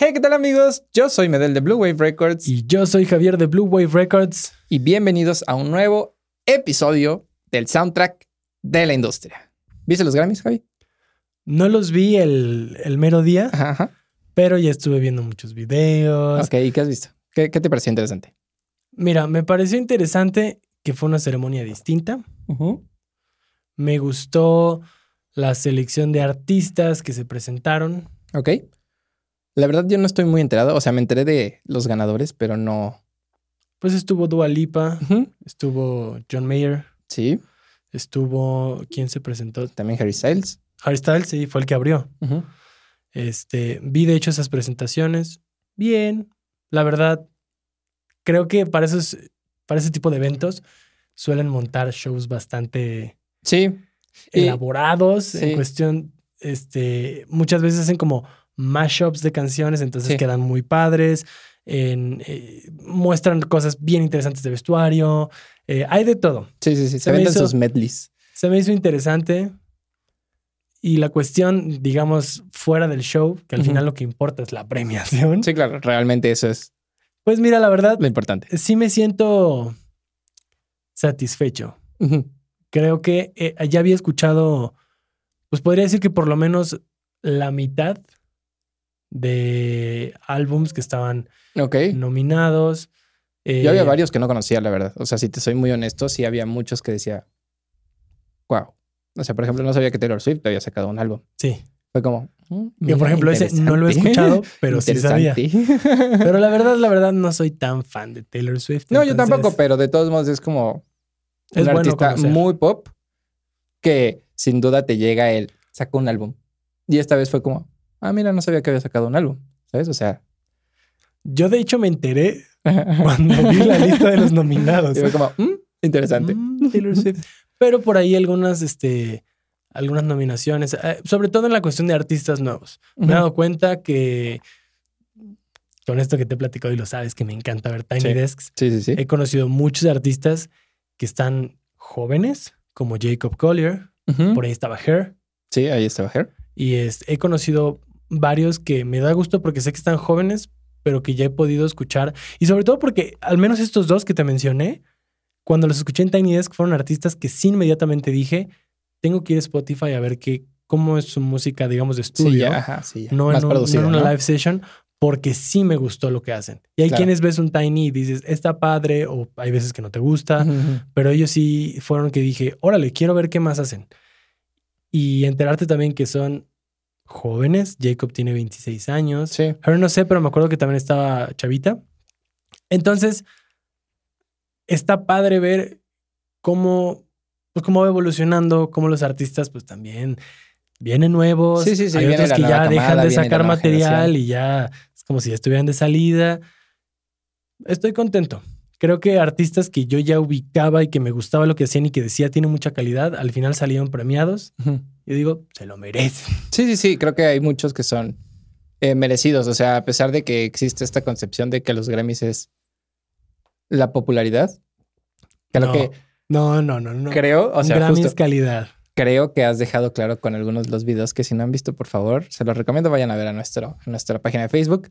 Hey, ¿qué tal amigos? Yo soy Medel de Blue Wave Records Y yo soy Javier de Blue Wave Records. y bienvenidos a un nuevo episodio del soundtrack de la industria. ¿Viste los Grammys, Javi? No los vi el, el mero día, Ajá, ajá. pero ya estuve viendo muchos videos. Ok, ¿y qué has visto? ¿Qué, qué te pareció interesante? Mira, me pareció interesante que fue una ceremonia distinta. Me gustó la selección de artistas que se presentaron. Ok. La verdad, yo no estoy muy enterado. O sea, me enteré de los ganadores, pero no. Pues estuvo Dua Lipa, estuvo John Mayer, Sí, estuvo. ¿Quién se presentó? también Harry Styles. Harry Styles, sí, fue el que abrió. Este, vi de hecho esas presentaciones. Bien, la verdad, creo que para esos, para ese tipo de eventos suelen montar shows bastante Sí, elaborados sí. en cuestión, este, muchas veces hacen como mashups de canciones, entonces Sí. quedan muy padres. en, eh, muestran cosas bien interesantes de vestuario. eh, hay de todo. sí, sí, sí. Se, venden hizo- sus medleys. Se me hizo interesante. Y la cuestión, digamos, fuera del show, que al final lo que importa es la premiación. Sí, claro, realmente eso es Pues mira, la verdad, lo importante. sí me siento satisfecho. Creo que eh, ya había escuchado, pues podría decir que por lo menos la mitad de álbums que estaban nominados. Eh, Yo había varios que no conocía, la verdad. O sea, si te soy muy honesto, sí había muchos que decía, wow. O sea, por ejemplo, no sabía que Taylor Swift había sacado un álbum. Sí. Fue como, mm, mira, por ejemplo, ese no lo he escuchado, pero sí sabía. Pero la verdad, la verdad, no soy tan fan de Taylor Swift. no, yo tampoco, pero de todos modos es como Es un bueno artista conocer. muy pop que sin duda te llega él, sacó un álbum. Y esta vez fue como, ah, mira, no sabía que había sacado un álbum. ¿Sabes? O sea, Yo de hecho me enteré cuando vi la lista de los nominados. y fue como, mm, interesante. Mm, Taylor Swift. Pero por ahí algunas, este, algunas nominaciones, eh, sobre todo en la cuestión de artistas nuevos. Me he dado cuenta que con esto que te he platicado y lo sabes, que me encanta ver Tiny Sí. Desks, Sí, sí, sí. he conocido muchos artistas que están jóvenes, como Jacob Collier, por ahí estaba Her, Sí, ahí estaba Her. y este, he conocido varios que me da gusto porque sé que están jóvenes, pero que ya he podido escuchar. Y sobre todo porque al menos estos dos que te mencioné, cuando los escuché en Tiny Desk, fueron artistas que sí inmediatamente dije, tengo que ir a Spotify a ver qué, cómo es su música, digamos, de Sí, estudio, ya, ajá, sí, ya. no, Más en un- no producido, en una ¿no? live session, porque sí me gustó lo que hacen. Y hay Claro. quienes ves un Tiny y dices, está padre, o hay veces que no te gusta, pero ellos sí fueron que dije, órale, quiero ver qué más hacen. Y enterarte también que son jóvenes. Jacob tiene 26 años. Sí. Her no sé, pero me acuerdo que también estaba chavita. Entonces, está padre ver cómo, pues, cómo va evolucionando, cómo los artistas, pues también vienen nuevos. Sí, sí, sí, Hay viene otros que ya dejan de sacar material generación. y ya es como si ya estuvieran de salida. Estoy contento. Creo que artistas que yo ya ubicaba y que me gustaba lo que hacían y que decía tiene mucha calidad, al final salieron premiados. Yo digo, se lo merecen. Sí, sí, sí, creo que hay muchos que son eh, merecidos. O sea, a pesar de que existe esta concepción de que los Grammys es la popularidad, creo no, que no, no, no, no. creo, o Un sea, Grammy justo es calidad. creo que has dejado claro con algunos de los videos que si no han visto, por favor, se los recomiendo, vayan a ver a, nuestro, a nuestra página de Facebook,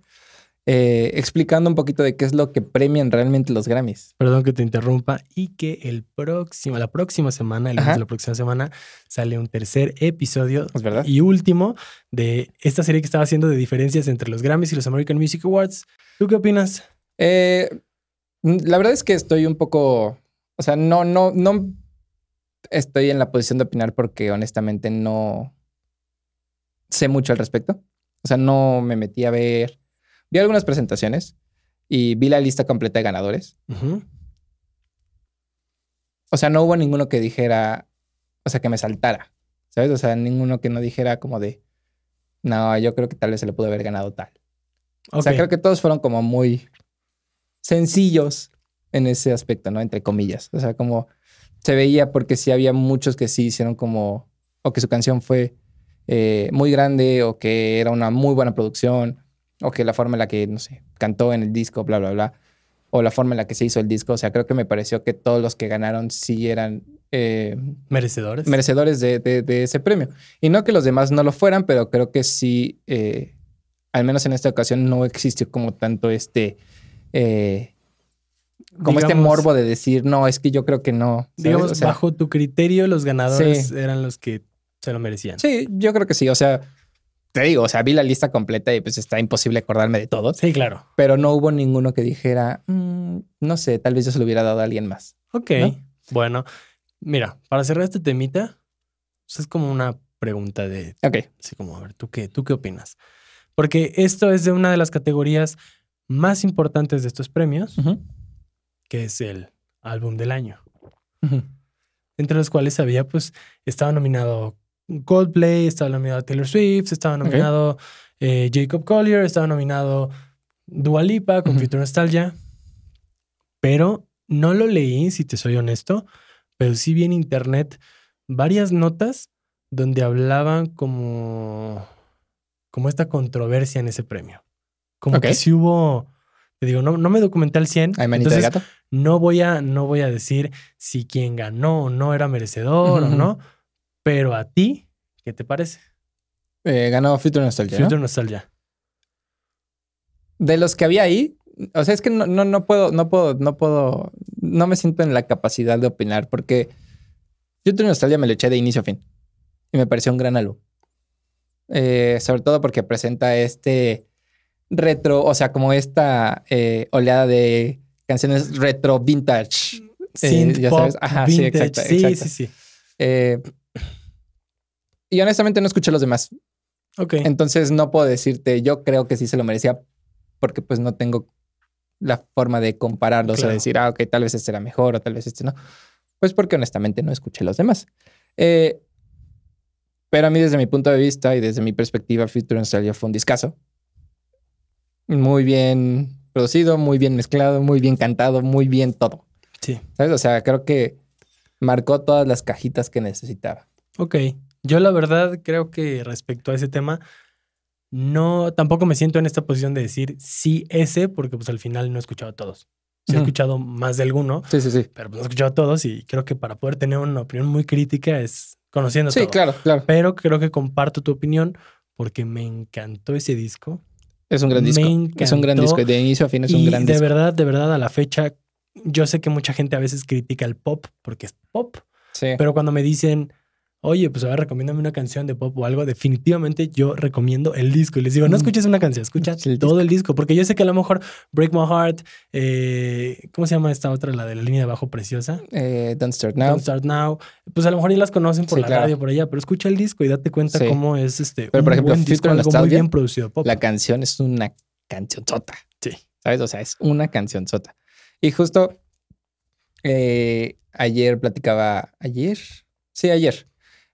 eh, explicando un poquito de qué es lo que premian realmente los Grammys. Perdón que te interrumpa. Y que el próximo, la próxima semana, el de la próxima semana, sale un tercer episodio ¿Es verdad? y último de esta serie que estaba haciendo de diferencias entre los Grammys y los American Music Awards. ¿Tú qué opinas? Eh, la verdad es que estoy un poco, o sea, no, no, no estoy en la posición de opinar porque honestamente no sé mucho al respecto. O sea, no me metí a ver, vi algunas presentaciones y vi la lista completa de ganadores. O sea, no hubo ninguno que dijera, o sea, que me saltara, ¿sabes? O sea, ninguno que no dijera como de, no, yo creo que tal vez se le pudo haber ganado tal. O sea, creo que todos fueron como muy sencillos en ese aspecto, ¿no? Entre comillas. O sea, como se veía porque sí había muchos que sí hicieron como, o que su canción fue eh, muy grande, o que era una muy buena producción, o que la forma en la que, no sé, cantó en el disco, bla, bla, bla, o la forma en la que se hizo el disco. O sea, creo que me pareció que todos los que ganaron sí eran eh, Merecedores. merecedores de, de- de ese premio. Y no que los demás no lo fueran, pero creo que sí eh, al menos en esta ocasión, no existió como tanto este. eh, como este morbo de decir, no, es que yo creo que no. ¿sabes? Digamos, O sea, bajo tu criterio, los ganadores Sí. eran los que se lo merecían. Sí, yo creo que sí. O sea, te digo, o sea, vi la lista completa y pues está imposible acordarme de todos, Sí, claro. pero no hubo ninguno que dijera, "Mm, no sé, tal vez yo se lo hubiera dado a alguien más. Ok. ¿No? Bueno, mira, para cerrar este temita, pues es como una pregunta de, Ok. así como, a ver, ¿tú qué, ¿tú qué opinas? Porque esto es de una de las categorías más importantes de estos premios, que es el álbum del año. entre los cuales había, pues, estaba nominado Coldplay, estaba nominado Taylor Swift, estaba nominado eh, Jacob Collier, estaba nominado Dua Lipa con. Future Nostalgia, pero no lo leí, si te soy honesto, pero sí vi en internet varias notas donde hablaban como, como esta controversia en ese premio. Como que sí hubo, te digo, no, no me documenté al 100. Hay manita de entonces gato. no voy a, no voy a decir si quien ganó o no era merecedor o no, pero a ti, ¿qué te parece? Eh, ganó Future Nostalgia. ¿no? Future Nostalgia. De los que había ahí, o sea, es que no, no, no puedo, no puedo, no puedo, no me siento en la capacidad de opinar porque Future Nostalgia me lo eché de inicio a fin y me pareció un gran álbum. Eh, sobre todo porque presenta este retro, o sea, como esta eh, oleada de canciones retro vintage. Synth ya sabes. Ajá, sí, vintage. exacto, sí, exacto. sí, sí. Y honestamente no escuché los demás. Ok. Entonces no puedo decirte, yo creo que sí se lo merecía porque pues no tengo la forma de compararlos Claro. o decir, ah, ok, tal vez este era mejor o tal vez este no. Pues porque honestamente no escuché los demás. Eh, pero a mí desde mi punto de vista y desde mi perspectiva, Future Nostalgia fue un discazo. Muy bien producido, muy bien mezclado, muy bien cantado, muy bien todo. Sí. ¿Sabes? O sea, creo que marcó todas las cajitas que necesitaba. Ok. Yo la verdad creo que respecto a ese tema, no, tampoco me siento en esta posición de decir sí ese, porque pues al final no he escuchado a todos. Sí he escuchado más de alguno, Sí, sí, sí. pero pues, no he escuchado a todos y creo que para poder tener una opinión muy crítica es conociendo Sí, todo. claro, claro. Pero creo que comparto tu opinión porque me encantó ese disco. Es un gran Me disco. Es un gran disco. De inicio a fin es y un gran de disco. verdad, de verdad, a la fecha, yo sé que mucha gente a veces critica el pop porque es pop, Sí. pero cuando me dicen, oye, pues a ver, recomiéndame una canción de pop o algo, definitivamente yo recomiendo el disco. Y les digo, no Mm. escuches una canción, escucha El todo el disco, porque yo sé que a lo mejor Break My Heart, eh, ¿cómo se llama esta otra, la de la línea de abajo preciosa? Eh, Don't Start Now. Don't Start Now. Pues a lo mejor ya las conocen por Sí, la claro. radio por allá, pero escucha el disco y date cuenta Sí. cómo es este. Pero, por ejemplo, buen disco, algo muy bien producido pop. La canción es una canción sota. Sí. ¿Sabes? O sea, es una canción sota. Y justo eh, ayer platicaba. ¿Ayer? Sí, ayer.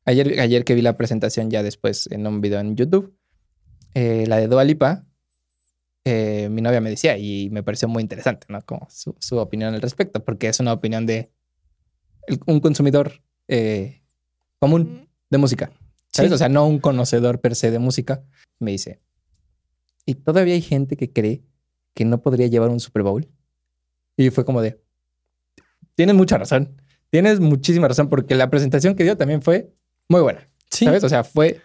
Ayer, ayer que vi la presentación ya después en un video en YouTube, eh, la de Dua Lipa, eh, mi novia me decía y me pareció muy interesante, ¿no? Como su, su opinión al respecto, porque es una opinión de el- un consumidor eh, común de música, ¿sabes? Sí. O sea, no un conocedor per se de música. Me dice, ¿y todavía hay gente que cree que no podría llevar un Super Bowl? Y fue como de, tienes mucha razón, tienes muchísima razón, porque la presentación que dio también fue muy buena, Sí, ¿sabes? O sea, fue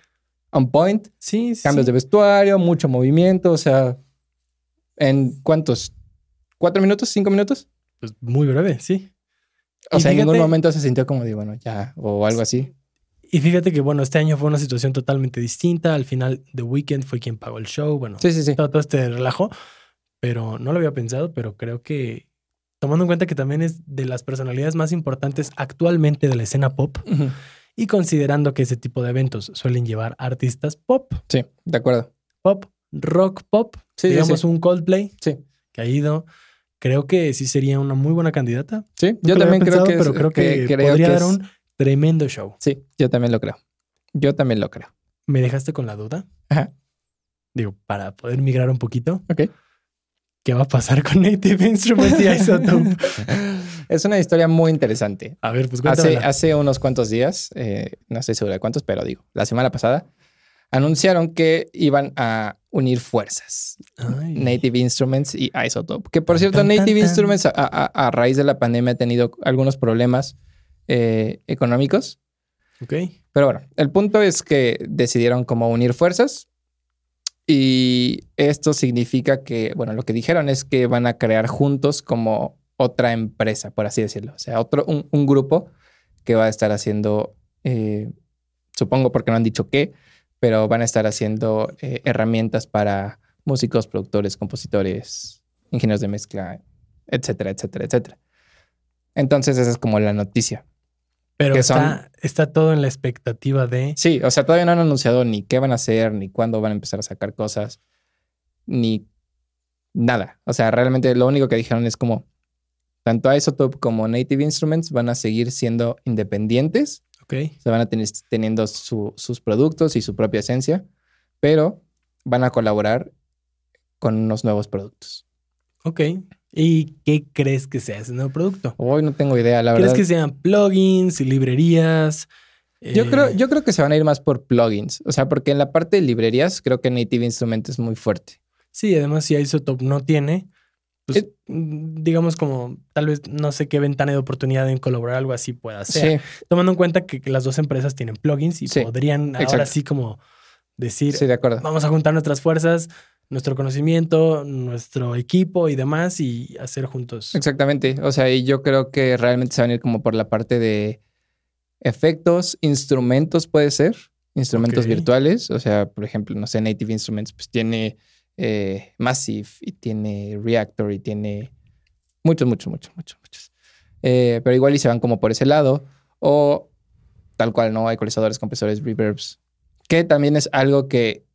on point, sí, sí. cambios de vestuario, mucho movimiento, o sea, ¿en cuántos? ¿Cuatro minutos? ¿Cinco minutos? Pues muy breve, sí. O Y sea, en ningún fíjate- momento se sintió como de, bueno, ya, o algo así. Y fíjate que, bueno, este año fue una situación totalmente distinta. Al final, The Weeknd fue quien pagó el show. Bueno, Sí, sí, sí. todo, todo este relajo. Pero no lo había pensado, pero creo que tomando en cuenta que también es de las personalidades más importantes actualmente de la escena pop Ujú. Y considerando que ese tipo de eventos suelen llevar artistas pop, Sí, de acuerdo. pop, rock pop, Sí, digamos sí. un Coldplay Sí. que ha ido, creo que sí sería una muy buena candidata. Sí, Nunca yo también creo pensado, que, es- pero creo que, creo podría que dar un tremendo show. Sí, yo también lo creo. Yo también lo creo. Me dejaste con la duda. Ajá. Digo, para poder migrar un poquito, Ok. ¿Qué va a pasar con Native Instruments y Isotope? es una historia muy interesante. A ver, pues Hace, hace unos cuantos días, eh, no estoy seguro de cuántos, pero digo, la semana pasada, anunciaron que iban a unir fuerzas. Ay. Native Instruments y Isotope. Que por cierto, tan, tan, Native tan. Instruments a, a- a raíz de la pandemia ha tenido algunos problemas eh, económicos. Ok. Pero bueno, el punto es que decidieron como unir fuerzas Y esto significa que, bueno, lo que dijeron es que van a crear juntos como otra empresa, por así decirlo. O sea, otro, un, un grupo que va a estar haciendo, eh, supongo porque no han dicho qué, pero van a estar haciendo eh, herramientas para músicos, productores, compositores, ingenieros de mezcla, etcétera, etcétera, etcétera. Entonces, esa es como la noticia. Pero que está, está todo en la expectativa de. Sí, o sea, todavía no han anunciado ni qué van a hacer, ni cuándo van a empezar a sacar cosas, ni nada. O sea, realmente lo único que dijeron es como tanto Isotope como Native Instruments van a seguir siendo independientes. Ok. Se van a tener teniendo su- sus productos y su propia esencia, pero van a colaborar con unos nuevos productos. Ok. ¿Y qué crees que sea ese nuevo producto? Hoy no tengo idea, la ¿Crees verdad. que sean plugins, librerías? Yo, Eh, creo, yo creo que se van a ir más por plugins. O sea, porque en la parte de librerías creo que Native Instruments es muy fuerte. Sí, además, si Isotope no tiene, pues Eh. mm, digamos como tal vez no sé qué ventana de oportunidad en colaborar algo así pueda ser. Sí, Tomando en cuenta que, que las dos empresas tienen plugins y Sí, podrían ahora exacto. sí como decir, sí, de acuerdo. vamos a juntar nuestras fuerzas, nuestro conocimiento, nuestro equipo y demás y hacer juntos. Exactamente. O sea, y yo creo que realmente se van a ir como por la parte de efectos, instrumentos, puede ser, instrumentos virtuales. O sea, por ejemplo, no sé, Native Instruments, pues tiene eh, Massive y tiene Reactor y tiene muchos, muchos, muchos, muchos, muchos. Eh, pero igual y se van como por ese lado. O tal cual, ¿no? Ecualizadores, compresores, reverbs. Que también es algo que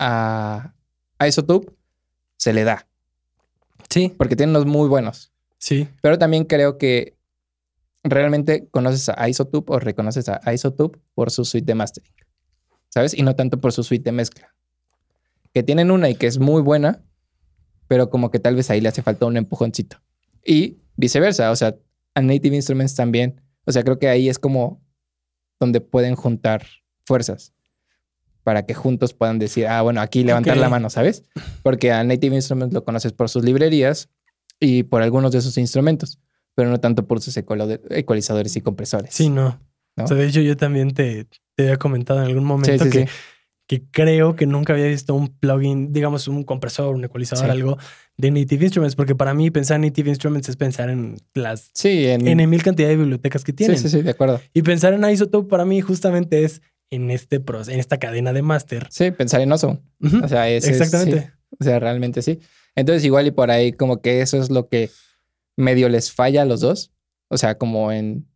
a, a Isotope se le da. Sí, Porque tiene unos muy buenos. sí. Pero también creo que realmente conoces a Isotope o reconoces a Isotope por su suite de mastering. ¿Sabes? Y no tanto por su suite de mezcla. Que tienen una y que es muy buena, pero como que tal vez ahí le hace falta un empujoncito. Y viceversa, o sea, a Native Instruments también. O sea, creo que ahí es como donde pueden juntar fuerzas para que juntos puedan decir, ah, bueno, aquí levantar la mano, ¿sabes? Porque a Native Instruments lo conoces por sus librerías y por algunos de sus instrumentos, pero no tanto por sus ecualizadores y compresores. Sí, no. ¿No? O sea, de hecho, yo también te, te había comentado en algún Sí, momento sí, que, sí. que creo que nunca había visto un plugin, digamos, un compresor, un ecualizador, Sí. algo de Native Instruments, porque para mí pensar en Native Instruments es pensar en las Sí, en, N mil cantidad de bibliotecas que sí, tienen. sí, sí, de acuerdo. Y pensar en Isotope para mí justamente es en este proceso, en esta cadena de máster. Sí, pensar en. Ujú, O sea, es- Exactamente. sí. O sea, realmente sí. Entonces, igual y por ahí, como que eso es lo que medio les falla a los dos. O sea, como en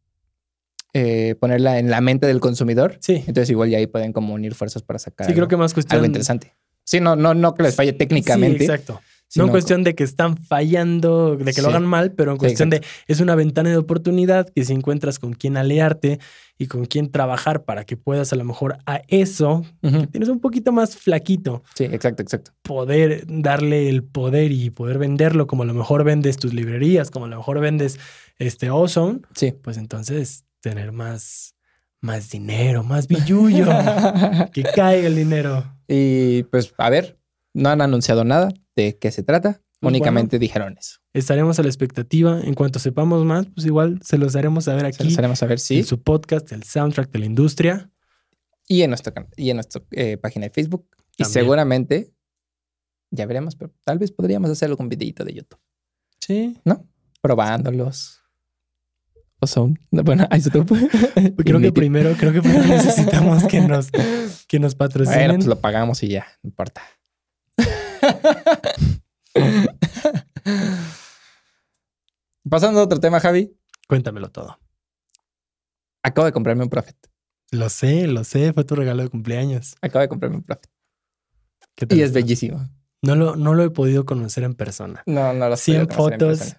eh, ponerla en la mente del consumidor. Sí. Entonces, igual y ahí pueden como unir fuerzas para sacar Sí, creo algo, que más cuestión. algo interesante. Sí, no, no, no que les falle técnicamente. Sí, exacto. Sino no en cuestión de que están fallando, de que lo hagan mal, pero en cuestión de es una ventana de oportunidad que si encuentras con quién aliarte y con quién trabajar para que puedas a lo mejor a eso, que tienes un poquito más flaquito, Sí, exacto, exacto. poder darle el poder y poder venderlo como a lo mejor vendes tus librerías, como a lo mejor vendes este Ozone, Sí. pues entonces tener más, más dinero, más billullo, que caiga el dinero. y pues, a ver, no han anunciado nada de qué se trata. Pues Únicamente dijeron eso. Estaremos a la expectativa. En cuanto sepamos más, pues igual se los haremos saber Se aquí los haremos saber en sí. su podcast, el soundtrack de la industria. Y en nuestra, y en nuestra eh, página de Facebook. Y seguramente, ya veremos, pero tal vez podríamos hacer algún videito de YouTube, Sí. ¿no? Probándolos. O son, no, bueno, Isotope. Creo que primero, creo que primero necesitamos que nos, que nos patrocinen. Bueno, pues lo pagamos y ya, no importa. Pasando a otro tema, Javi. Cuéntamelo todo. Acabo de comprarme un Prophet. Lo sé, lo sé, fue tu regalo de cumpleaños. Acabo de comprarme un Prophet. ¿Qué Y es está? bellísimo. No lo, no lo he podido conocer en persona. No, no lo sé. 100 fotos.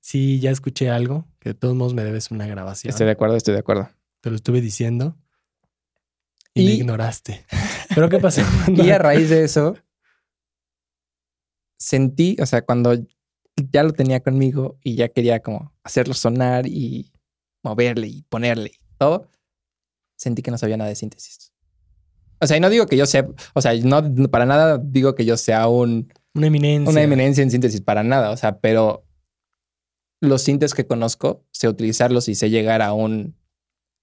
Sí, ya escuché algo, que de todos modos me debes una grabación. Estoy de acuerdo, estoy de acuerdo. Te lo estuve diciendo y, me Y- ignoraste. ¿Pero qué pasó? Y a raíz de eso, sentí, o sea, cuando ya lo tenía conmigo y ya quería como hacerlo sonar y moverle y ponerle y todo, sentí que no sabía nada de síntesis. O sea, y no digo que yo sea, o sea, no para nada digo que yo sea un, Una eminencia. una eminencia en síntesis, para nada, o sea, pero los sintes que conozco, sé utilizarlos y sé llegar a un,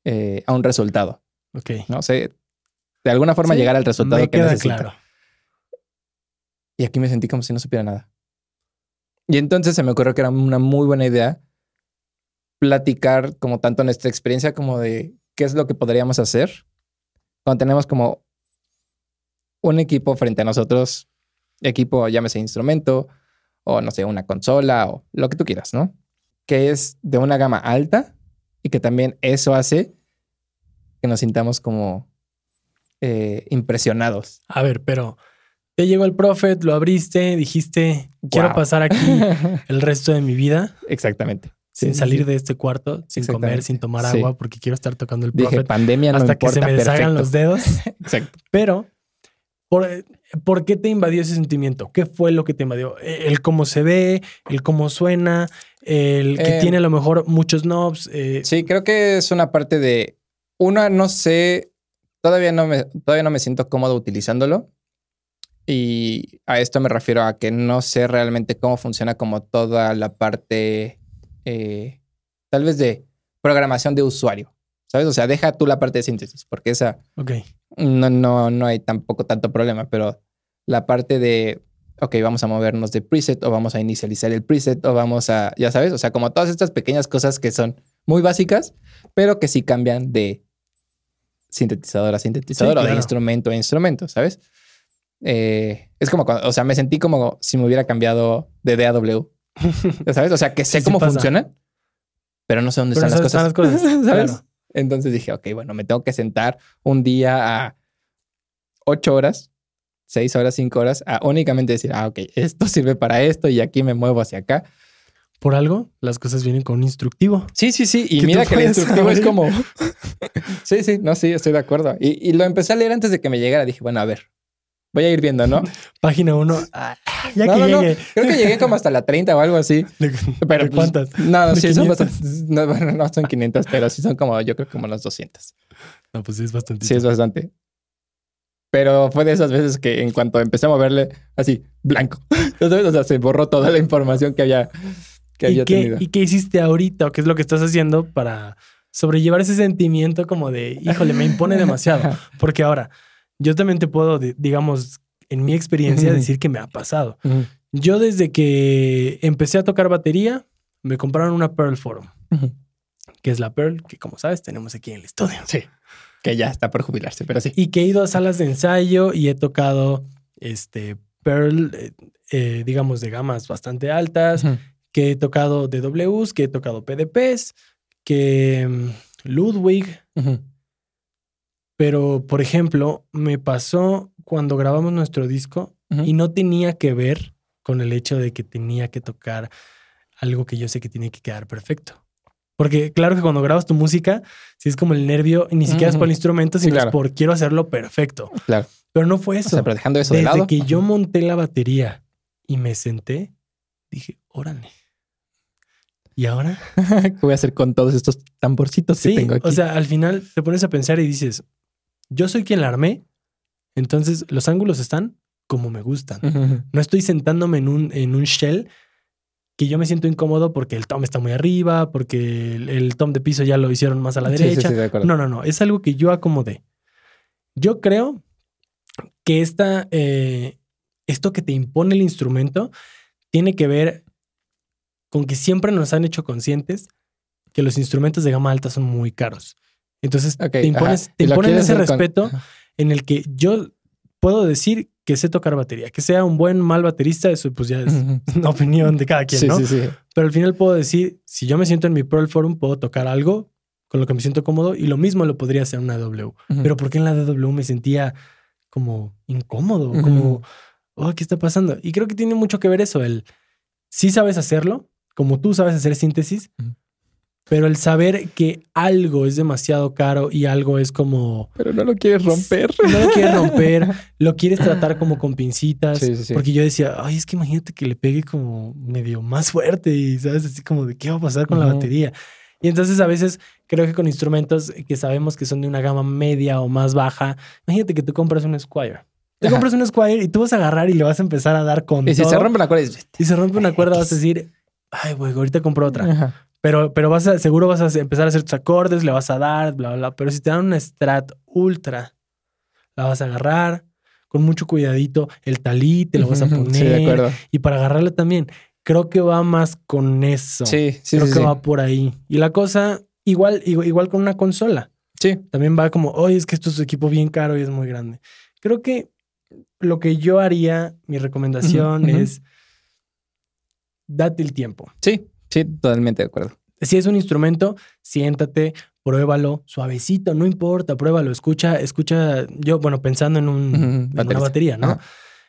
eh, a un resultado, Ok. ¿no? Sé de alguna forma Sí, llegar al resultado me que queda necesito. claro. Y aquí me sentí como si no supiera nada. Y entonces se me ocurrió que era una muy buena idea platicar como tanto nuestra experiencia como de qué es lo que podríamos hacer cuando tenemos como un equipo frente a nosotros, equipo, llámese instrumento, o no sé, una consola, o lo que tú quieras, ¿no? Que es de una gama alta y que también eso hace que nos sintamos como eh, impresionados. A ver, pero te llegó el Prophet, lo abriste, dijiste, quiero Wow. pasar aquí el resto de mi vida Exactamente. sin Sí, salir sí. de este cuarto, sin comer, sin tomar Sí. agua, porque quiero estar tocando el Dije, Prophet pandemia no hasta importa, que se me deshagan perfecto. los dedos. Exacto. Pero, ¿por, ¿por qué te invadió ese sentimiento? ¿Qué fue lo que te invadió? El cómo se ve, el cómo suena, el que Eh, tiene a lo mejor muchos knobs. eh, Sí, creo que es una parte de una, no sé, todavía no me, todavía no me siento cómodo utilizándolo. Y a esto me refiero a que no sé realmente cómo funciona como toda la parte, eh, tal vez de programación de usuario, ¿sabes? O sea, deja tú la parte de síntesis, porque esa no, no, no hay tampoco tanto problema, pero la parte de, ok, vamos a movernos de preset o vamos a inicializar el preset o vamos a, ya sabes, o sea, como todas estas pequeñas cosas que son muy básicas, pero que sí cambian de sintetizador a sintetizador o de instrumento a instrumento, ¿sabes? Eh, es como cuando, o sea, me sentí como si me hubiera cambiado de DAW, ¿ya ¿sabes? O sea, que sé Sí, sí cómo pasa. funcionan, pero no sé dónde Pero están, las están las cosas, ¿sabes? claro. Entonces dije, ok, bueno, me tengo que sentar un día a ocho horas, seis horas, cinco horas, a únicamente decir, ah, ok, esto sirve para esto y aquí me muevo hacia acá. Por algo, las cosas vienen con un instructivo. Sí, sí, sí. Y mira que el instructivo es abrir. como. sí, sí, no, sí, estoy de acuerdo. Y, y lo empecé a leer antes de que me llegara. Dije, bueno, a ver, voy a ir viendo, ¿no? Página 1. ya No, que no, no. llegue. Creo que llegué como hasta la 30 o algo así. ¿De, Pero de pues, cuántas? No, no, ¿De sí, son 500? bastantes. No, bueno, no son 500, pero sí son como, yo creo que como unas 200. No, pues sí, es bastante. Sí, es bastante. Pero fue de esas veces que en cuanto empecé a moverle, así, blanco. ¿Ya sabes? O sea, se borró toda la información que había, que ¿Y había qué, tenido. ¿Y qué hiciste ahorita o qué es lo que estás haciendo para sobrellevar ese sentimiento como de, híjole, me impone demasiado? Porque ahora, yo también te puedo, di- digamos, en mi experiencia, decir que me ha pasado. Yo desde que empecé a tocar batería, me compraron una Pearl Forum, que es la Pearl que, como sabes, tenemos aquí en el estudio. Sí. Que ya está por jubilarse, pero sí. Y que he ido a salas de ensayo y he tocado este Pearl, eh, eh, digamos, de gamas bastante altas, que he tocado DWs, que he tocado PDPs, que mm, Ludwig. Pero, por ejemplo, me pasó cuando grabamos nuestro disco y no tenía que ver con el hecho de que tenía que tocar algo que yo sé que tiene que quedar perfecto. Porque claro que cuando grabas tu música, si es como el nervio, y ni siquiera es por el instrumento, Sí, sino claro. es por quiero hacerlo perfecto. Claro. Pero no fue O eso. sea, pero dejando eso de Desde lado. que yo monté la batería y me senté, dije, órale. ¿Y ahora? ¿Qué voy a hacer con todos estos tamborcitos que Sí, tengo aquí? o sea, al final te pones a pensar y dices, yo soy quien la armé, entonces los ángulos están como me gustan. No estoy sentándome en un, en un shell que yo me siento incómodo porque el tom está muy arriba, porque el, el tom de piso ya lo hicieron más a la Sí, sí, derecha. sí, de acuerdo. No, no, no. Es algo que yo acomodé. Yo creo que esta, eh, esto que te impone el instrumento tiene que ver con que siempre nos han hecho conscientes que los instrumentos de gama alta son muy caros. Entonces te impones, ajá. te imponen ese con- respeto en el que yo puedo decir que sé tocar batería. Que sea un buen mal baterista, eso pues ya es una opinión de cada quien, Sí, ¿no? sí, sí. Pero al final puedo decir, si yo me siento en mi Pearl Forum, puedo tocar algo con lo que me siento cómodo y lo mismo lo podría hacer en una W. Pero ¿por qué en la DW me sentía como incómodo? Como, oh, ¿qué está pasando? Y creo que tiene mucho que ver eso, el sí sabes hacerlo, como tú sabes hacer síntesis. Pero el saber que algo es demasiado caro y algo es como, Pero no lo quieres romper. no lo quieres romper, lo quieres tratar como con pincitas. Sí, sí, sí. Porque yo decía, ay, es que imagínate que le pegue como medio más fuerte y sabes, así como de qué va a pasar con la batería. Y entonces a veces creo que con instrumentos que sabemos que son de una gama media o más baja, imagínate que tú compras un Squire. Te Ajá. compras un Squire y tú vas a agarrar y le vas a empezar a dar con Y si todo. se rompe una cuerda, y se rompe una cuerda, vas a decir, ay, güey, ahorita compro otra. Ajá. Pero, pero vas a, seguro vas a empezar a hacer tus acordes, le vas a dar, bla, bla, bla. Pero si te dan una Strat Ultra, la vas a agarrar, con mucho cuidadito el talí, te lo vas a poner. Sí, de acuerdo. Y para agarrarlo también. Creo que va más con eso. Sí, sí, Creo sí. que sí. va por ahí. Y la cosa, igual, igual, igual con una consola. Sí. También va como, oye, es que esto es un equipo bien caro y es muy grande. Creo que lo que yo haría, mi recomendación ujú. es date el tiempo. Sí, sí, totalmente de acuerdo. Si es un instrumento, siéntate, pruébalo, suavecito, no importa, pruébalo, escucha, escucha, yo, bueno, pensando en, un, en una batería, ¿no? Ajá.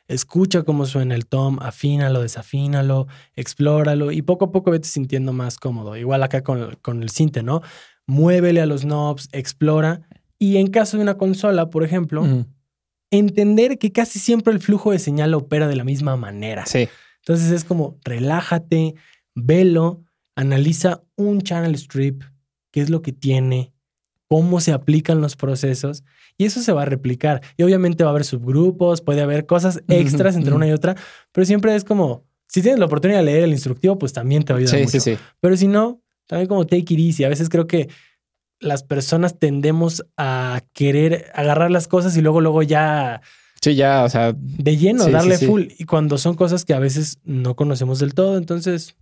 Escucha cómo suena el tom, afínalo, desafínalo, explóralo y poco a poco vete sintiendo más cómodo. Igual acá con, con el cinte, ¿no? Muévele a los knobs, explora. Y en caso de una consola, por ejemplo, entender que casi siempre el flujo de señal opera de la misma manera. Sí. Entonces es como relájate, velo, analiza un channel strip, qué es lo que tiene, cómo se aplican los procesos y eso se va a replicar. Y obviamente va a haber subgrupos, puede haber cosas extras entre una y otra, pero siempre es como, si tienes la oportunidad de leer el instructivo, pues también te va a ayudar Sí, mucho. sí, sí. Pero si no, también como take it easy. A veces creo que las personas tendemos a querer agarrar las cosas y luego, luego ya Sí, ya, o sea, de lleno, darle full. Y cuando son cosas que a veces no conocemos del todo, entonces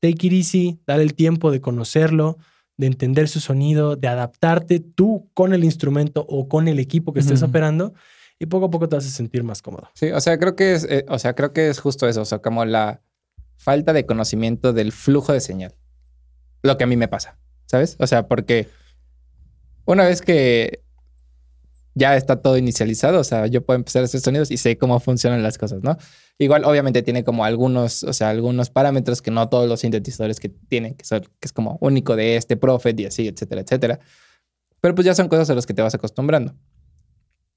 take it easy, dale el tiempo de conocerlo, de entender su sonido, de adaptarte tú con el instrumento o con el equipo que estés operando y poco a poco te vas a sentir más cómodo. sí, o sea, creo que es, eh, o sea, creo que es justo eso, o sea, como la falta de conocimiento del flujo de señal. Lo que a mí me pasa, ¿sabes? O sea, porque una vez que ya está todo inicializado, o sea, yo puedo empezar a hacer sonidos y sé cómo funcionan las cosas, ¿no? Igual, obviamente, tiene como algunos, o sea, algunos parámetros que no todos los sintetizadores que tienen, que, son, que es como único de este Prophet y así, etcétera, etcétera. Pero pues ya son cosas a las que te vas acostumbrando.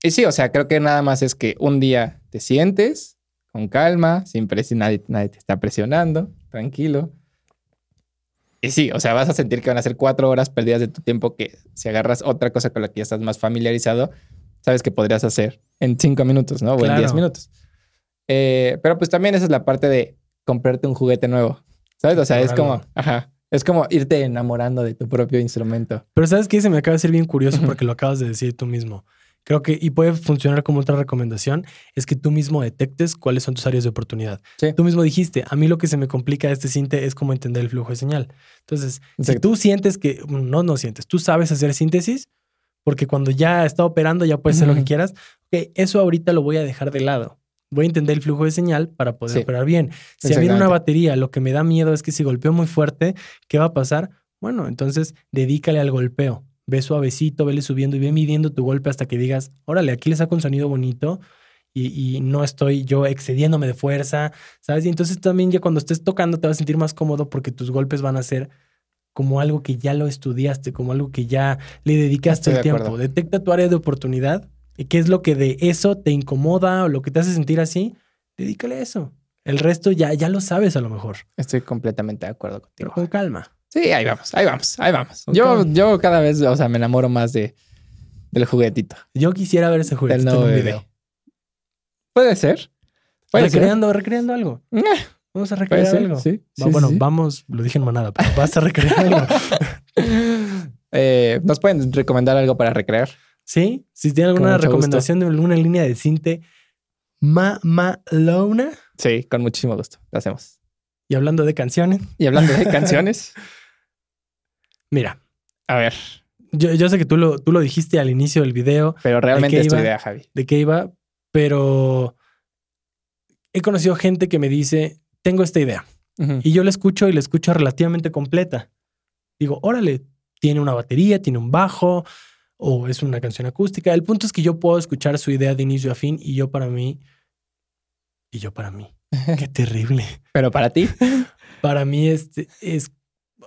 Y sí, o sea, creo que nada más es que un día te sientes con calma, sin presión, nadie, nadie te está presionando, tranquilo. Y sí, o sea, vas a sentir que van a ser cuatro horas perdidas de tu tiempo que si agarras otra cosa con la que ya estás más familiarizado, sabes que podrías hacer en cinco minutos, ¿no? O en diez minutos. Eh, pero pues también esa es la parte de comprarte un juguete nuevo, ¿sabes? O sea, es como, ajá, es como irte enamorando de tu propio instrumento. Pero sabes que se me acaba de ser bien curioso porque lo acabas de decir tú mismo. Creo que, y puede funcionar como otra recomendación, es que tú mismo detectes cuáles son tus áreas de oportunidad. Sí. Tú mismo dijiste, a mí lo que se me complica de este cinte es cómo entender el flujo de señal. Entonces, si tú sientes que, no, no sientes, tú sabes hacer síntesis, porque cuando ya está operando ya puedes hacer lo que quieras, ok, eso ahorita lo voy a dejar de lado. Voy a entender el flujo de señal para poder Sí. operar bien. Si a mí en una batería lo que me da miedo es que si golpeo muy fuerte, ¿qué va a pasar? Bueno, entonces dedícale al golpeo. Ve suavecito, vele subiendo y ve midiendo tu golpe hasta que digas, órale, aquí le saco un sonido bonito y, y no estoy yo excediéndome de fuerza, ¿sabes? Y entonces también ya cuando estés tocando te vas a sentir más cómodo porque tus golpes van a ser como algo que ya lo estudiaste, como algo que ya le dedicaste Estoy el de tiempo. acuerdo. Detecta tu área de oportunidad y qué es lo que de eso te incomoda o lo que te hace sentir así, dedícale a eso. El resto ya, ya lo sabes a lo mejor, Estoy completamente de acuerdo pero contigo. con calma. Sí, ahí vamos, ahí vamos, ahí vamos. Yo, yo cada vez, o sea, me enamoro más de, del juguetito, Yo quisiera ver ese juguete del en un bebé. video. Puede ser. Puede ser. Recreando, recreando algo. Eh, Vamos a recrear ser, algo. sí. Bueno, sí, vamos, lo dije en manada, pero vas a recrear algo. Eh, ¿Nos pueden recomendar algo para recrear? ¿Sí? Si tiene Con alguna recomendación de alguna línea de cinte mamalona. Sí, con muchísimo gusto. Lo hacemos. Y hablando de canciones, Y hablando de canciones, mira, a ver, yo, yo sé que tú lo, tú lo dijiste al inicio del video pero realmente es tu iba? idea, Javi. de qué iba, pero he conocido gente que me dice, tengo esta idea. Y yo la escucho y la escucho relativamente completa. Digo, órale, tiene una batería, tiene un bajo o es una canción acústica. El punto es que yo puedo escuchar su idea de inicio a fin y yo para mí, y yo para mí, qué terrible. Pero para ti, Para mí este es,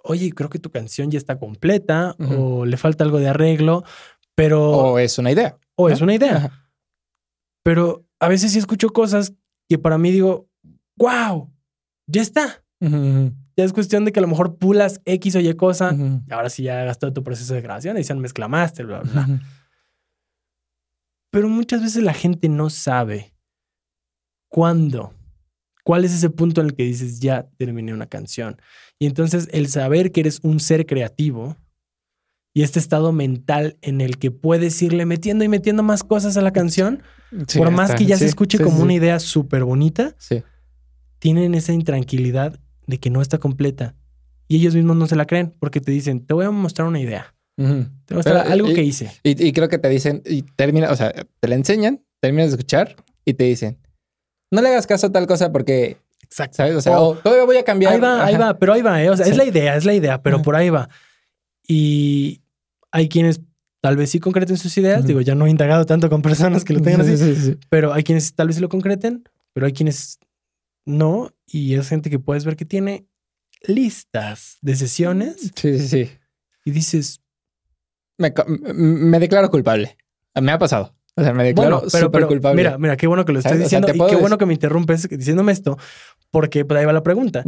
oye, creo que tu canción ya está completa o le falta algo de arreglo, pero, o es una idea. o ¿no? es una idea. Ajá. Pero a veces sí escucho cosas que para mí digo, wow, ya está. Ya es cuestión de que a lo mejor pulas X o Y cosa. Y ahora sí ya gastado tu proceso de grabación y se han mezcla master, bla, bla, bla. Ujú. Pero muchas veces la gente no sabe cuándo, cuál es ese punto en el que dices, ya terminé una canción. Y entonces el saber que eres un ser creativo y este estado mental en el que puedes irle metiendo y metiendo más cosas a la canción, Sí, por más está. que ya se escuche sí, como una idea súper bonita, tienen esa intranquilidad de que no está completa. Y ellos mismos no se la creen porque te dicen, te voy a mostrar una idea, te voy a mostrar Pero, algo y- que hice. Y, y creo que te dicen, y termina, o sea, te la enseñan, terminas de escuchar y te dicen, no le hagas caso a tal cosa porque, Exacto. ¿sabes? O sea, todavía voy a cambiar. Ahí va, ahí va, pero ahí va, ¿eh? O sea, es la idea, es la idea, pero Ajá. por ahí va. Y hay quienes tal vez sí concreten sus ideas, digo, ya no he indagado tanto con personas que lo tengan Sí, así, sí, sí, sí. pero hay quienes tal vez sí lo concreten, pero hay quienes no, y es gente que puedes ver que tiene listas de sesiones Sí, sí, sí. y dices, me declaro culpable. Me ha pasado. O sea, me declaro bueno, pero, súper pero culpable. mira, mira, qué bueno que lo. O sea, diciendo y puedo qué decir- bueno que me interrumpes diciéndome esto, porque pues, ahí va la pregunta.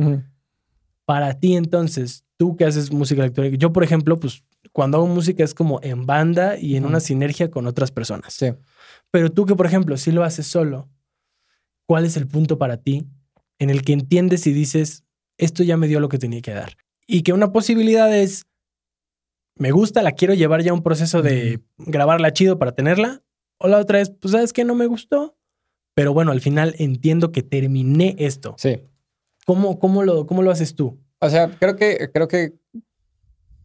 Para ti entonces, tú que haces música electrónica, yo por ejemplo, pues cuando hago música es como en banda y en una sinergia con otras personas. Sí. Pero tú que por ejemplo, si lo haces solo, ¿cuál es el punto para ti en el que entiendes y dices, esto ya me dio lo que tenía que dar? Y que una posibilidad es, me gusta, la quiero llevar ya a un proceso de grabarla chido para tenerla. O la otra es, pues sabes que no me gustó, pero bueno, al final entiendo que terminé esto. Sí. ¿Cómo, cómo, lo, cómo lo haces tú? O sea, creo que, creo que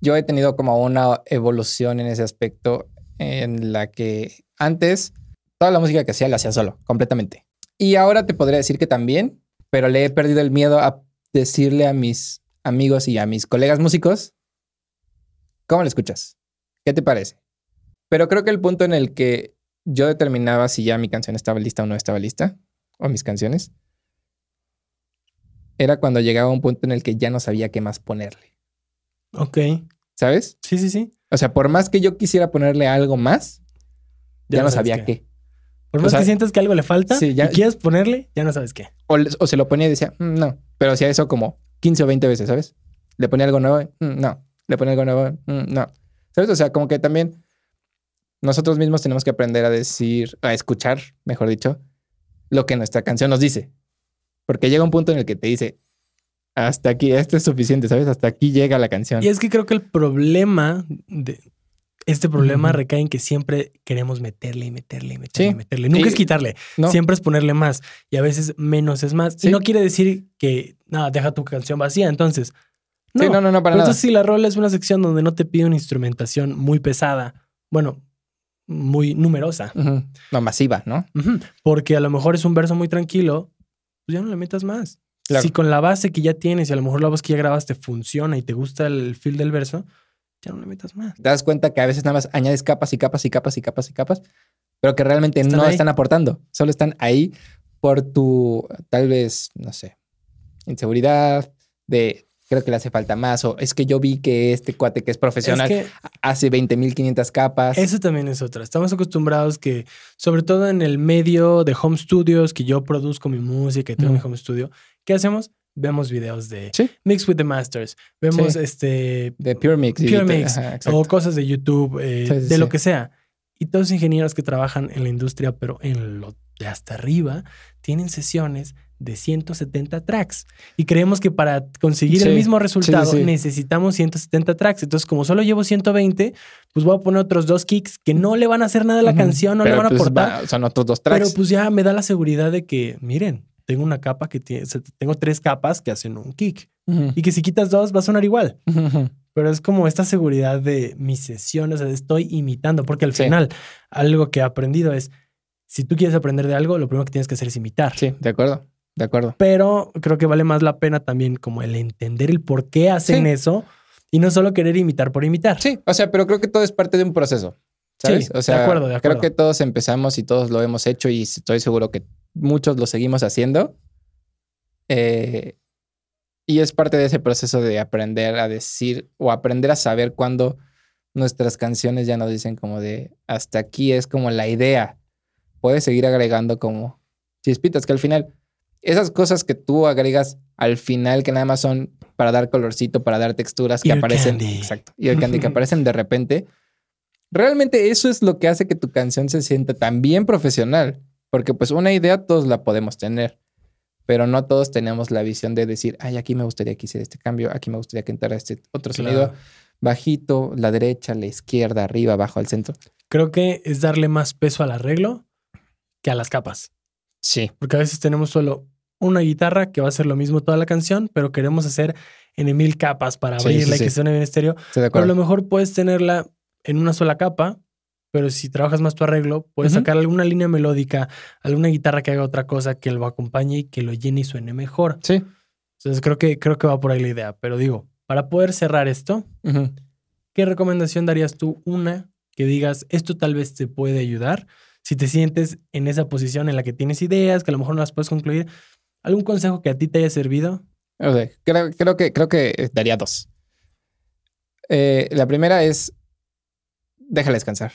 yo he tenido como una evolución en ese aspecto en la que antes toda la música que hacía la hacía solo, completamente. Y ahora te podría decir que también, pero le he perdido el miedo a decirle a mis amigos y a mis colegas músicos, ¿cómo lo escuchas? ¿Qué te parece? Pero creo que el punto en el que yo determinaba si ya mi canción estaba lista o no estaba lista, o mis canciones, era cuando llegaba un punto en el que ya no sabía qué más ponerle. Ok. ¿Sabes? Sí, sí, sí. O sea, por más que yo quisiera ponerle algo más, ya, no, sabía qué. Por O más sea, que sientas que algo le falta sí, ya- y quieres ponerle, ya no sabes qué. O se lo ponía y decía, "Mm, no. Pero hacía eso como 15 o 20 veces, ¿sabes? Le ponía algo nuevo, "Mm, no. Le ponía algo nuevo, "Mm, no. ¿Sabes? O sea, como que también nosotros mismos tenemos que aprender a decir, a escuchar, mejor dicho, lo que nuestra canción nos dice. Porque llega un punto en el que te dice, hasta aquí, esto es suficiente, ¿sabes? Hasta aquí llega la canción. Y es que creo que el problema de este problema recae en que siempre queremos meterle y meterle y meterle Sí. y meterle. Nunca es quitarle, ¿no? siempre es ponerle más y a veces menos es más. Sí. Y no quiere decir que nada, deja tu canción vacía. Entonces, no, no, no, no, para Pero nada. entonces si la rola es una sección donde no te pide una instrumentación muy pesada, bueno, muy numerosa. No, masiva, ¿no? Porque a lo mejor es un verso muy tranquilo, pues ya no le metas más. Claro. Si con la base que ya tienes y a lo mejor la voz que ya grabaste funciona y te gusta el feel del verso, ya no le metas más. te das cuenta que a veces nada más añades capas y capas y capas y capas y capas, pero que realmente Están no ahí. están aportando, solo están ahí por tu, tal vez, no sé, inseguridad, de creo que le hace falta más, o es que yo vi que este cuate que es profesional Es que hace 20.500 capas. eso también es otra. Estamos acostumbrados que, sobre todo en el medio de home studios, que yo produzco mi música y tengo mi home studio, ¿qué hacemos? Vemos videos de Sí. Mix with the Masters, vemos Sí. este de Pure Mix. Pure Mix ajá, o cosas de YouTube, eh, Sí, de lo que sea. Y todos los ingenieros que trabajan en la industria, pero en lo de hasta arriba, tienen sesiones de 170 tracks. Y creemos que para conseguir el mismo resultado sí. necesitamos 170 tracks. Entonces, como solo llevo 120, pues voy a poner otros dos kicks que no le van a hacer nada a la canción, no Pero, le van a pues, aportar. va- son otros dos Pero tracks. pues ya me da la seguridad de que, miren, tengo una capa que tiene, o sea, tengo tres capas que hacen un kick. Ujú. Y que si quitas dos va a sonar igual. Ujú. Pero es como esta seguridad de mis sesiones, o sea, estoy imitando, porque al final algo que he aprendido es, si tú quieres aprender de algo, lo primero que tienes que hacer es imitar. Sí, de acuerdo, de acuerdo. Pero creo que vale más la pena también como el entender el por qué hacen Sí. eso y no solo querer imitar por imitar. Sí, o sea, pero creo que todo es parte de un proceso. ¿Sabes? Sí, o sea, de acuerdo, de acuerdo. creo que todos empezamos y todos lo hemos hecho y estoy seguro que muchos lo seguimos haciendo. Eh, y es parte de ese proceso de aprender a decir o aprender a saber cuándo nuestras canciones ya nos dicen como de hasta aquí es como la idea. Puedes seguir agregando como chispitas que al final esas cosas que tú agregas al final que nada más son para dar colorcito, para dar texturas que Ear aparecen, candy. exacto, y el candy que aparecen de repente. Realmente eso es lo que hace que tu canción se sienta tan bien profesional, porque pues una idea todos la podemos tener, pero no todos tenemos la visión de decir, ay, aquí me gustaría que hiciera este cambio, aquí me gustaría que entrara este otro Claro. sonido. bajito, la derecha, la izquierda, arriba, abajo, al centro. Creo que es darle más peso al arreglo que a las capas. Sí. Porque a veces tenemos solo una guitarra que va a ser lo mismo toda la canción, pero queremos hacer en mil capas para abrirla sí, y que sí. suene bien estéreo. Pero a lo mejor puedes tenerla en una sola capa, pero si trabajas más tu arreglo, puedes sacar alguna línea melódica, alguna guitarra que haga otra cosa que lo acompañe y que lo llene y suene mejor. Sí. Entonces creo que, creo que va por ahí la idea. Pero digo, para poder cerrar esto. ¿qué recomendación darías tú? Una que digas, esto tal vez te puede ayudar. Si te sientes en esa posición en la que tienes ideas, que a lo mejor no las puedes concluir, ¿algún consejo que a ti te haya servido? Creo, creo que, creo que daría dos. Eh, la primera es, déjala descansar.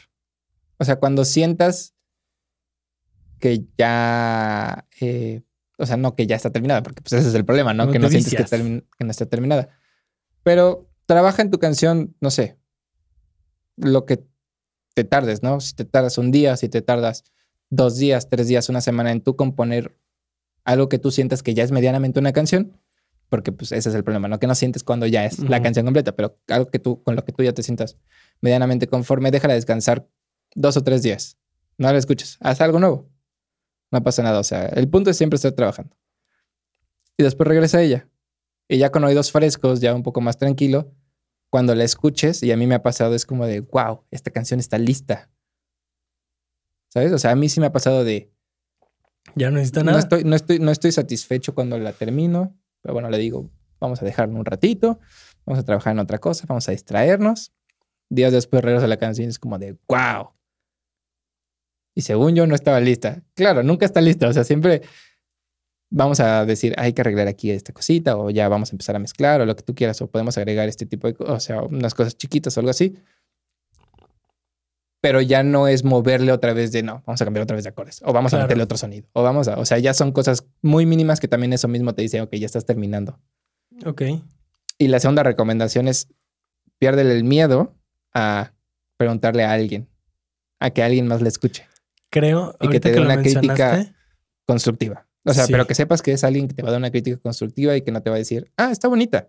O sea, cuando sientas que ya, eh, o sea, no que ya está terminada, porque pues ese es el problema, ¿no? Que no sientes que, que no está terminada. Pero trabaja en tu canción, no sé, lo que te tardes, ¿no? Si te tardas un día, si te tardas dos días, tres días, una semana en tú componer algo que tú sientas que ya es medianamente una canción, porque pues ese es el problema, ¿no? Que no sientes cuando ya es la canción completa, pero algo que tú, con lo que tú ya te sientas medianamente conforme, déjala descansar dos o tres días. No la escuches, haz algo nuevo. No pasa nada, o sea, el punto es siempre estar trabajando. Y después regresa ella. Y ya con oídos frescos, ya un poco más tranquilo, cuando la escuches, y a mí me ha pasado, es como de, wow, esta canción está lista. ¿Sabes? O sea, a mí sí me ha pasado de, Ya no necesita no nada. estoy, no, estoy, no estoy satisfecho cuando la termino, pero bueno, le digo, vamos a dejarlo un ratito, vamos a trabajar en otra cosa, vamos a distraernos. Días después regreso a la canción y es como de, wow. Y según yo no estaba lista. Claro, nunca está lista, o sea, siempre vamos a decir, hay que arreglar aquí esta cosita, o ya vamos a empezar a mezclar, o lo que tú quieras, o podemos agregar este tipo de cosas, o sea, unas cosas chiquitas o algo así. Pero ya no es moverle otra vez de no, vamos a cambiar otra vez de acordes, o vamos a meterle otro sonido, o vamos a, o sea, ya son cosas muy mínimas que también eso mismo te dice, ok, ya estás terminando. Ok. Y la segunda recomendación es piérdele el miedo a preguntarle a alguien, a que alguien más le escuche, Creo Y que te dé una crítica constructiva. O sea, Sí. pero que sepas que es alguien que te va a dar una crítica constructiva y que no te va a decir, ah, está bonita,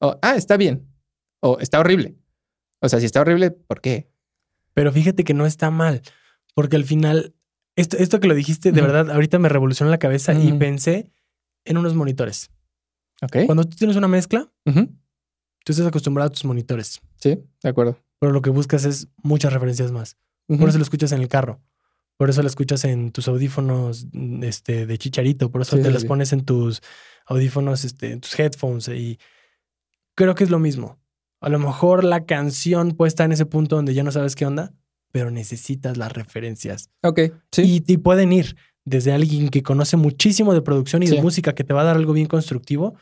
o ah, está bien, o está horrible. O sea, si está horrible, ¿por qué? Pero fíjate que no está mal, porque al final, esto, esto que lo dijiste, de verdad, ahorita me revolucionó la cabeza y pensé en unos monitores. Ok. Cuando tú tienes una mezcla, tú estás acostumbrado a tus monitores, Sí, de acuerdo. pero lo que buscas es muchas referencias más. Por eso lo escuchas en el carro. Por eso lo escuchas en tus audífonos mm, este, de chicharito. Por eso Sí, te sí, sí. pones en tus audífonos, este, en tus headphones. Y creo que es lo mismo. A lo mejor la canción puede estar en ese punto donde ya no sabes qué onda, pero necesitas las referencias. Ok, sí. Y, y pueden ir desde alguien que conoce muchísimo de producción y de música que te va a dar algo bien constructivo,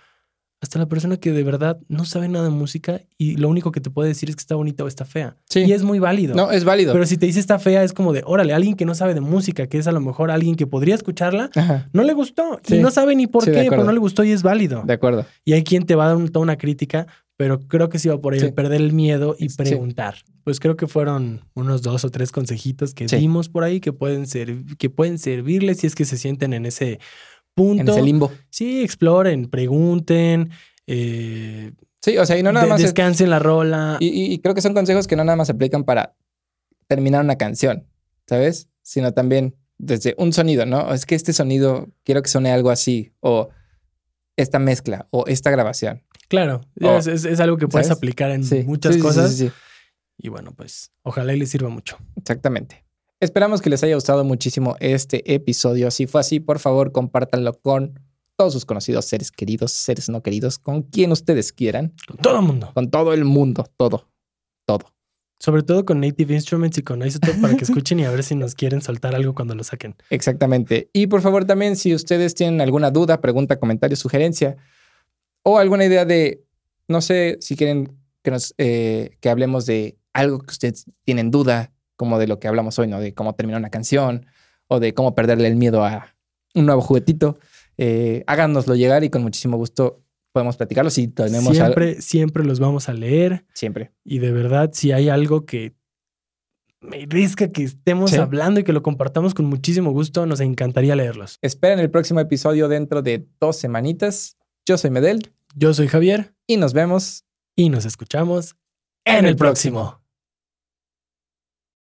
hasta la persona que de verdad no sabe nada de música y lo único que te puede decir es que está bonita o está fea. Sí. Y es muy válido. No, es válido. Pero si te dice está fea, es como de, órale, alguien que no sabe de música, que es a lo mejor alguien que podría escucharla, Ajá, no le gustó. Sí. Y no sabe ni por Sí, qué, pero no le gustó y es válido. de acuerdo. Y hay quien te va a dar un- toda una crítica, pero creo que sí va por ahí Sí. el perder el miedo y Sí. preguntar. Pues creo que fueron unos dos o tres consejitos que Sí. dimos por ahí que pueden, ser, que pueden servirles si es que se sienten en ese punto. En ese limbo. Sí, exploren, pregunten, eh, Sí, o sea, y no nada de- más es- descansen la rola. Y, y- y creo que son consejos que no nada más se aplican para terminar una canción, ¿sabes? Sino también desde un sonido, ¿no? Es que este sonido quiero que suene algo así, o esta mezcla, o esta grabación. Claro, es, algo que puedes ¿sabes? aplicar en Sí, muchas sí, cosas. sí, Y bueno, pues ojalá y les sirva mucho. exactamente. Esperamos que les haya gustado muchísimo este episodio. Si fue así, por favor, compártanlo con todos sus conocidos, seres queridos, seres no queridos, con quien ustedes quieran, Con todo el mundo. con todo el mundo, todo, todo. Sobre todo con Native Instruments y con Isotope para que escuchen y a ver si nos quieren soltar algo cuando lo saquen. Exactamente. Y por favor también, si ustedes tienen alguna duda, pregunta, comentario, sugerencia o alguna idea de, no sé, si quieren que nos eh, que hablemos de algo que ustedes tienen duda, como de lo que hablamos hoy, ¿no? De cómo terminar una canción o de cómo perderle el miedo a un nuevo juguetito, eh, háganoslo llegar y con muchísimo gusto podemos platicarlo. Si tenemos algo- Siempre, siempre los vamos a leer siempre. y de verdad si hay algo que me risca que estemos Sí. hablando y que lo compartamos con muchísimo gusto, nos encantaría leerlos. Esperen el próximo episodio dentro de dos semanitas. Yo soy Medel Yo soy Javier y nos vemos y nos escuchamos en el próximo.